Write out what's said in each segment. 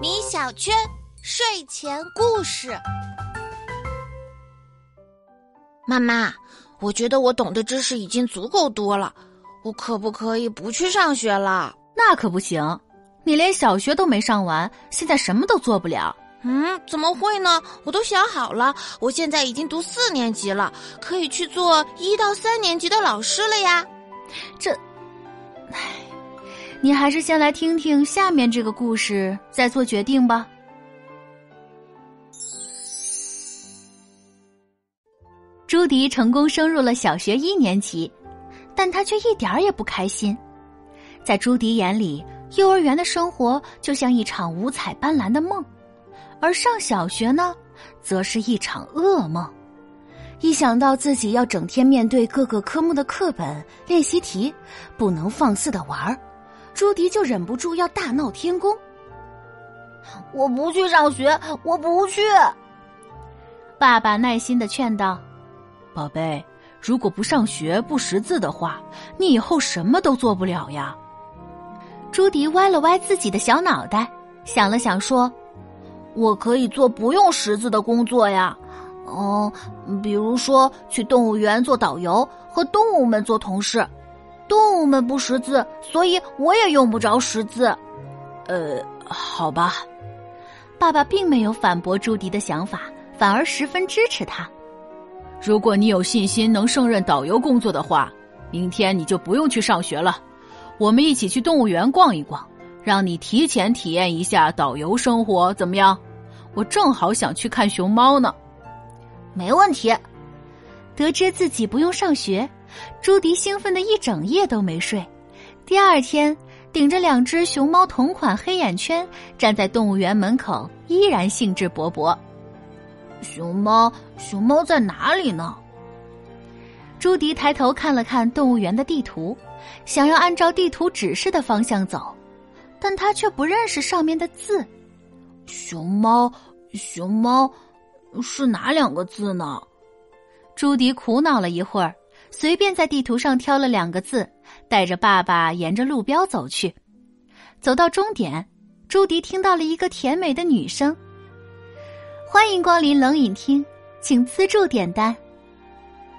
米小圈睡前故事。妈妈，我觉得我懂的知识已经足够多了，我可不可以不去上学了？那可不行，你连小学都没上完，现在什么都做不了。嗯，怎么会呢？我都想好了，我现在已经读四年级了，可以去做一到三年级的老师了呀。这，唉，你还是先来听听下面这个故事，再做决定吧。朱迪成功升入了小学一年级，但他却一点儿也不开心。在朱迪眼里，幼儿园的生活就像一场五彩斑斓的梦。而上小学呢，则是一场噩梦。一想到自己要整天面对各个科目的课本、练习题，不能放肆的玩儿，朱迪就忍不住要大闹天宫。我不去上学，我不去。爸爸耐心的劝道：“宝贝，如果不上学、不识字的话，你以后什么都做不了呀。”朱迪歪了歪自己的小脑袋，想了想说。我可以做不用识字的工作呀，嗯，比如说去动物园做导游，和动物们做同事。动物们不识字，所以我也用不着识字。呃，好吧。爸爸并没有反驳朱迪的想法，反而十分支持他。如果你有信心能胜任导游工作的话，明天你就不用去上学了。我们一起去动物园逛一逛，让你提前体验一下导游生活，怎么样？我正好想去看熊猫呢，没问题。得知自己不用上学，朱迪兴奋的一整夜都没睡。第二天，顶着两只熊猫同款黑眼圈，站在动物园门口，依然兴致勃勃。熊猫，熊猫在哪里呢？朱迪抬头看了看动物园的地图，想要按照地图指示的方向走，但他却不认识上面的字。熊猫，熊猫，是哪两个字呢？朱迪苦恼了一会儿，随便在地图上挑了两个字，带着爸爸沿着路标走去。走到终点，朱迪听到了一个甜美的女声：“欢迎光临冷饮厅，请资助点单。”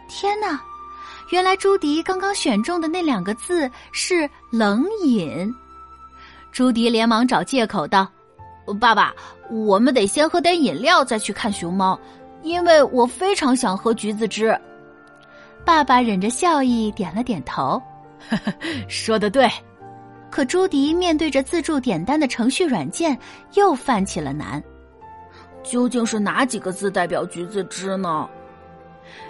天哪，原来朱迪刚刚选中的那两个字是“冷饮”。朱迪连忙找借口道。爸爸，我们得先喝点饮料，再去看熊猫，因为我非常想喝橘子汁。爸爸忍着笑意点了点头，说的对。可朱迪面对着自助点单的程序软件，又犯起了难。究竟是哪几个字代表橘子汁呢？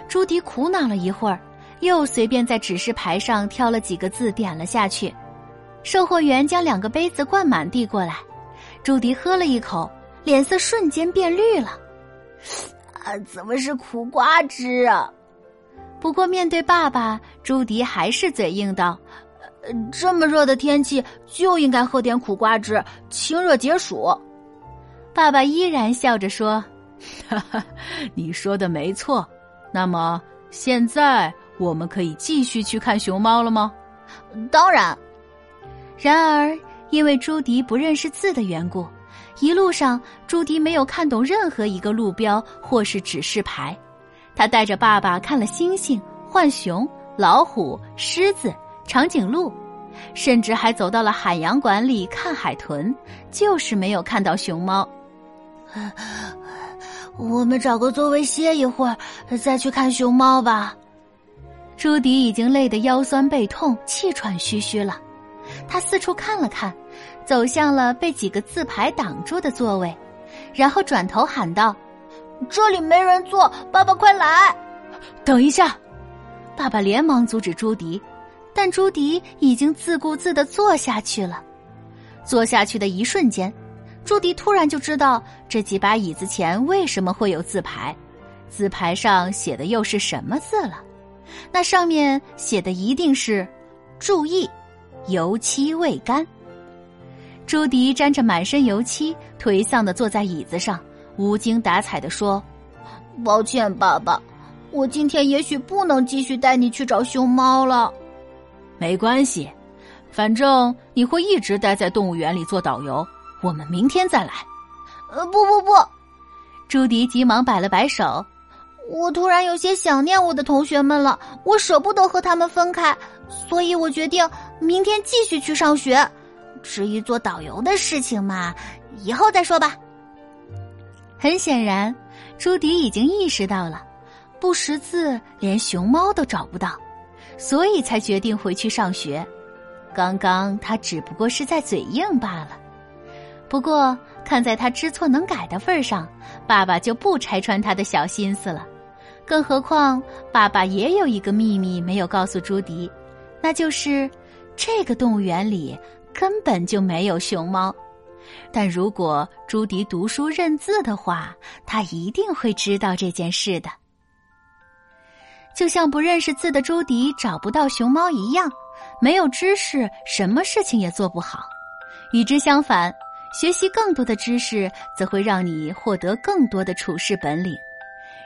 朱迪苦恼了一会儿，又随便在指示牌上挑了几个字，点了下去。售货员将两个杯子灌满，递过来。朱迪喝了一口，脸色瞬间变绿了。啊，怎么是苦瓜汁啊？不过面对爸爸，朱迪还是嘴硬道：“呃这么热的天气，就应该喝点苦瓜汁，清热解暑。”爸爸依然笑着说：“哈哈，你说的没错。那么现在我们可以继续去看熊猫了吗？”当然。然而。因为朱迪不认识字的缘故，一路上朱迪没有看懂任何一个路标或是指示牌。他带着爸爸看了猩猩、浣熊、老虎、狮子、长颈鹿，甚至还走到了海洋馆里看海豚，就是没有看到熊猫。我们找个座位歇一会儿，再去看熊猫吧。朱迪已经累得腰酸背痛、气喘吁吁了。他四处看了看，走向了被几个字牌挡住的座位，然后转头喊道：“这里没人坐，爸爸快来！”等一下，爸爸连忙阻止朱迪，但朱迪已经自顾自的坐下去了。坐下去的一瞬间，朱迪突然就知道这几把椅子前为什么会有字牌，字牌上写的又是什么字了？那上面写的一定是“注意”。油漆未干，朱迪沾着满身油漆，颓丧的坐在椅子上，无精打采的说：“抱歉，爸爸，我今天也许不能继续带你去找熊猫了。”没关系，反正你会一直待在动物园里做导游。我们明天再来。呃，不不不！朱迪急忙摆了摆手。我突然有些想念我的同学们了，我舍不得和他们分开，所以我决定明天继续去上学。至于做导游的事情嘛，以后再说吧。很显然，朱迪已经意识到了，不识字连熊猫都找不到，所以才决定回去上学。刚刚他只不过是在嘴硬罢了，不过看在他知错能改的份上，爸爸就不拆穿他的小心思了。更何况，爸爸也有一个秘密没有告诉朱迪，那就是这个动物园里根本就没有熊猫。但如果朱迪读书认字的话，他一定会知道这件事的。就像不认识字的朱迪找不到熊猫一样。没有知识，什么事情也做不好。与之相反，学习更多的知识，则会让你获得更多的处事本领。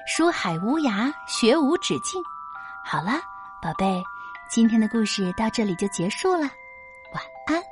书海无涯，学无止境。好了，宝贝，今天的故事到这里就结束了，晚安。